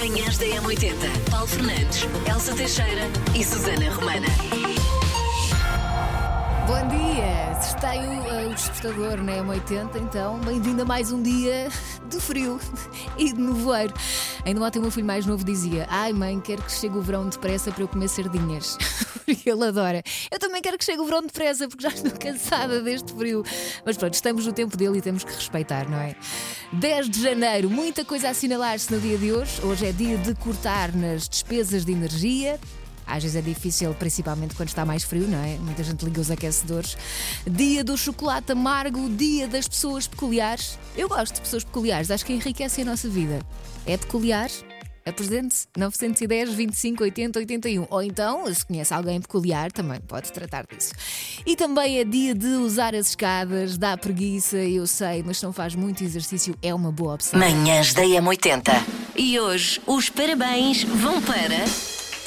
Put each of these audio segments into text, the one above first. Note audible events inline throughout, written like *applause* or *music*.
Manhãs da M80. Paulo Fernandes, Elsa Teixeira e Susana Romana. Bom dia! Está aí o, o despertador na M80, então bem-vindo a mais um dia de frio *laughs* e de nevoeiro. Ainda ontem o meu filho mais novo dizia: Ai mãe, quero que chegue o verão depressa para eu comer sardinhas. Porque *laughs* ele adora. Eu também quero que chegue o verão depressa porque já estou cansada deste frio. Mas pronto, estamos no tempo dele e temos que respeitar, não é? 10 de janeiro, muita coisa a assinalar-se no dia de hoje. Hoje é dia de cortar nas despesas de energia. Às vezes é difícil, principalmente quando está mais frio, não é? Muita gente liga os aquecedores. Dia do chocolate amargo, dia das pessoas peculiares. Eu gosto de pessoas peculiares, acho que enriquecem a nossa vida. É peculiar? Apresente-se 910 25 80 81. Ou então, se conhece alguém peculiar, também pode tratar disso. E também é dia de usar as escadas, dá preguiça, eu sei, mas se não faz muito exercício, é uma boa opção. Manhãs da M80. E hoje os parabéns vão para.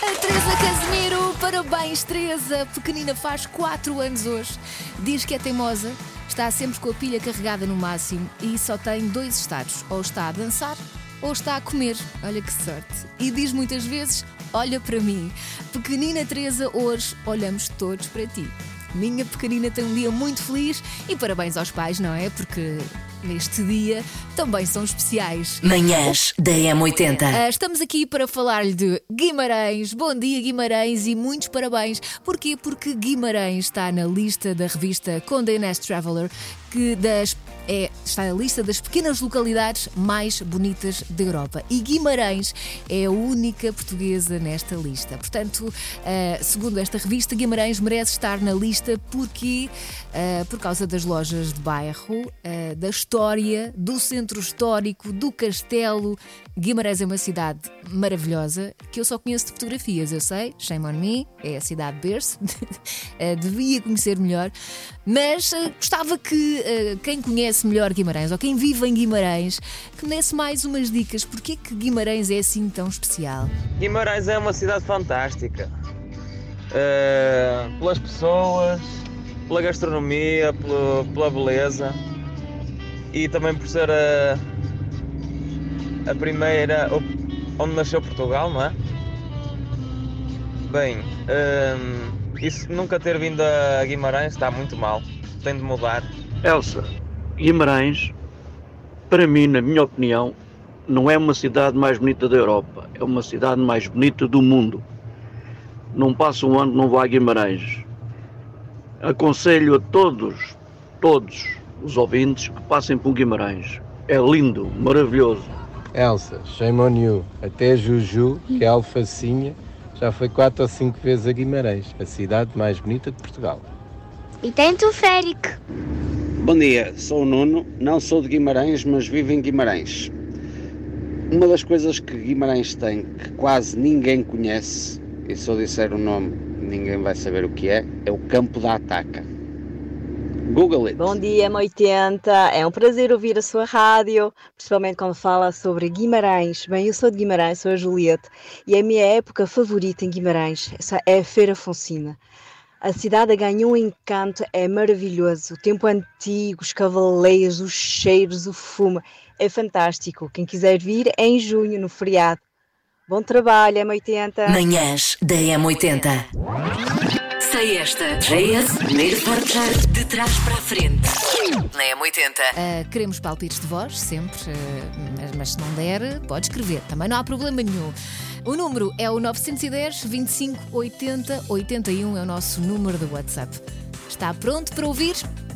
A Teresa Casimiro, parabéns Teresa, pequenina faz 4 anos hoje. Diz que é teimosa, está sempre com a pilha carregada no máximo e só tem dois estados: ou está a dançar ou está a comer. Olha que sorte. E diz muitas vezes: Olha para mim. Pequenina Teresa, hoje olhamos todos para ti. Minha pequenina tem um dia muito feliz e parabéns aos pais, não é? Porque neste dia também são especiais. Manhãs da M80. Ah, Estamos aqui para falar-lhe de Guimarães. Bom dia, Guimarães, e muitos parabéns. Porquê? Porque Guimarães está na lista da revista Condé Nast Traveler, que das, é, está na lista das pequenas localidades mais bonitas da Europa. E Guimarães é a única portuguesa nesta lista. Portanto, ah, segundo esta revista, Guimarães merece estar na lista porque, ah, por causa das lojas de bairro, ah, da história, do centro histórico, do castelo. Guimarães é uma cidade maravilhosa que eu só conheço de fotografias, eu sei, shame on me, é a cidade berço, *laughs* Eh, devia conhecer melhor, mas eh, gostava que eh, quem conhece melhor Guimarães ou quem vive em Guimarães que me desse mais umas dicas. Porquê que Guimarães é assim tão especial? Guimarães é uma cidade fantástica. Eh, pelas pessoas, pela gastronomia, pelo- pela beleza e também por ser a, a primeira onde nasceu Portugal, não é? Bem, ehm, isso nunca ter vindo a Guimarães está muito mal. Tem de mudar. Elsa, Guimarães, para mim, na minha opinião, não é uma cidade mais bonita da Europa, é uma cidade mais bonita do mundo. Não passa um ano que não vá a Guimarães. Aconselho a todos, todos os ouvintes que passem por Guimarães. É lindo, maravilhoso. Elsa, shame on you. Até Juju, que é alfacinha, já foi quatro ou cinco vezes a Guimarães, a cidade mais bonita de Portugal. E tem teleférico. Bom dia, sou o Nuno, não sou de Guimarães, mas vivo em Guimarães. Uma das coisas que Guimarães tem que quase ninguém conhece, e se eu disser o nome ninguém vai saber o que é, é o Campo da Ataca. Google it. Bom dia, M80. É um prazer ouvir a sua rádio, principalmente quando fala sobre Guimarães. Bem, eu sou de Guimarães, sou a Juliette, e a minha época favorita em Guimarães essa é a Feira Fonsina. A cidade ganhou um encanto, é maravilhoso. O tempo antigo, os cavaleiros, os cheiros, o fumo. É fantástico. Quem quiser vir é em junho, no feriado. Bom trabalho, M80. Manhãs da M80. Sei esta. JS, primeiro portar de trás para a frente. Na M80. Ah, queremos palpites de voz, sempre, ah, mas, mas se não der, pode escrever, também não há problema nenhum. O número é o 910 25 80 81, é o nosso número de WhatsApp. Está pronto para ouvir?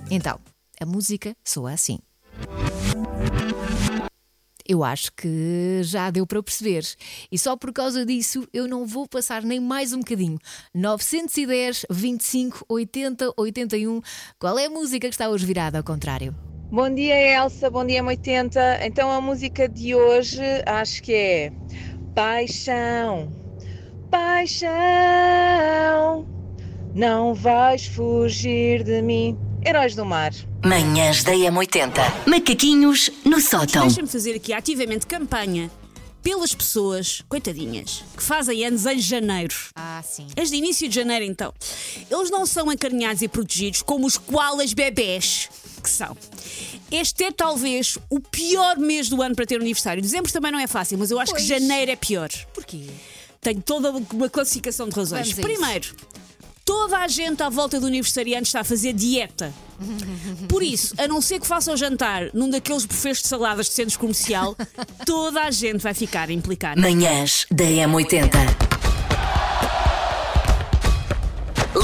Então, a música soa assim. Eu acho que já deu para perceber. E só por causa disso eu não vou passar nem mais um bocadinho. 910 25 80 81. Qual é a música que está hoje virada ao contrário? Bom dia, Elsa. Bom dia, 80. Então, a música de hoje acho que é Paixão, Paixão, não vais fugir de mim. Heróis do Mar. Manhãs da M80. Macaquinhos no sótão. Deixa-me fazer aqui ativamente campanha pelas pessoas, coitadinhas, que fazem anos em janeiro. Ah, sim. As de início de janeiro, então. Eles não são acarinhados e protegidos como os koalas bebés, que são. Este é talvez o pior mês do ano para ter aniversário. Dezembro também não é fácil, mas eu acho Pois. que janeiro é pior. Porquê? Tenho toda uma classificação de razões. Primeiro, toda a gente à volta do aniversariante está a fazer dieta. Por isso, a não ser que faça o jantar num daqueles bufês de saladas de centros comercial, *laughs* toda a gente vai ficar implicada. Manhãs da M80.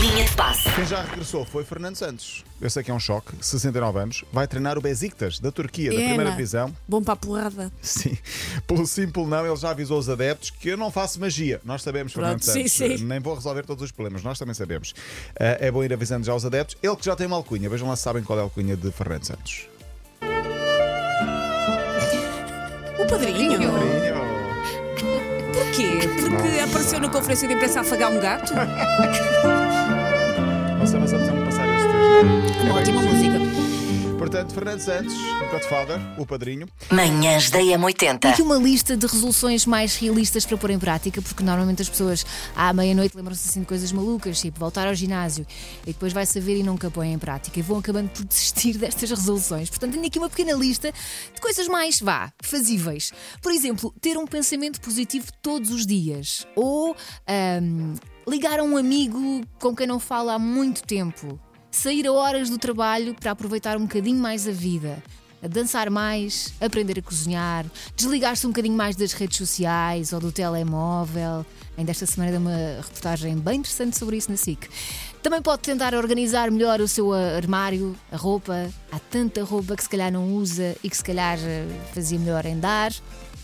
Linha de passe. Quem já regressou foi Fernando Santos. Eu sei que é um choque, 69 anos, vai treinar o Besiktas da Turquia, da primeira não. divisão. Bom para a porrada. Sim, *laughs* pelo simples não, ele já avisou os adeptos que eu não faço magia. Nós sabemos, Fernando Pronto, sim, Santos. sim. Nem vou resolver todos os problemas, nós também sabemos. Ah, é bom ir avisando já os adeptos. Ele que já tem uma alcunha, vejam lá se sabem qual é a alcunha de Fernando Santos. O padrinho. Padrinho. Porquê? Porque apareceu na conferência de imprensa a afagar um gato? *laughs* Uma ótima música. Portanto, Fernando Santos, Godfather, o padrinho. Manhãs da M80. Aqui uma lista de resoluções mais realistas para pôr em prática, porque normalmente as pessoas à meia-noite lembram-se assim de coisas malucas, tipo voltar ao ginásio, e depois vai saber e nunca põem em prática, e vão acabando por *laughs* desistir destas resoluções. Portanto, tenho aqui uma pequena lista de coisas mais, vá, fazíveis. Por exemplo, ter um pensamento positivo todos os dias, ou ahm, ligar a um amigo com quem não fala há muito tempo. Sair a horas do trabalho para aproveitar um bocadinho mais a vida. A dançar mais, aprender a cozinhar, desligar-se um bocadinho mais das redes sociais ou do telemóvel. Ainda esta semana deu uma reportagem bem interessante sobre isso na SIC. Também pode tentar organizar melhor o seu armário, a roupa. Há tanta roupa que se calhar não usa e que se calhar eh, fazia melhor em dar.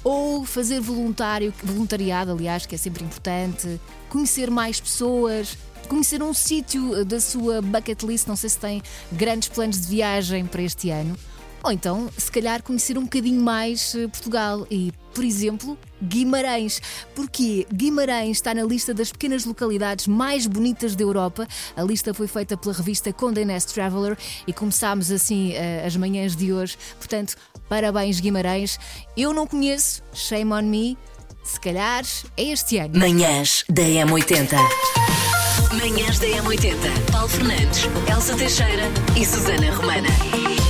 Ou fazer voluntário, voluntariado, aliás, que é sempre importante. Conhecer mais pessoas, conhecer um sítio eh, da sua bucket list. Não sei se tem grandes planos de viagem para este ano. Ou então, se calhar, conhecer um bocadinho mais eh, Portugal e, por exemplo, Guimarães. Porque Guimarães está na lista das pequenas localidades mais bonitas da Europa. A lista foi feita pela revista Condé Nast Traveler e começámos assim eh, as manhãs de hoje. Portanto, parabéns, Guimarães. Eu não conheço, shame on me. Se calhar é este ano. Manhãs da M80. Manhãs da M80. Paulo Fernandes, Elsa Teixeira e Susana Romana.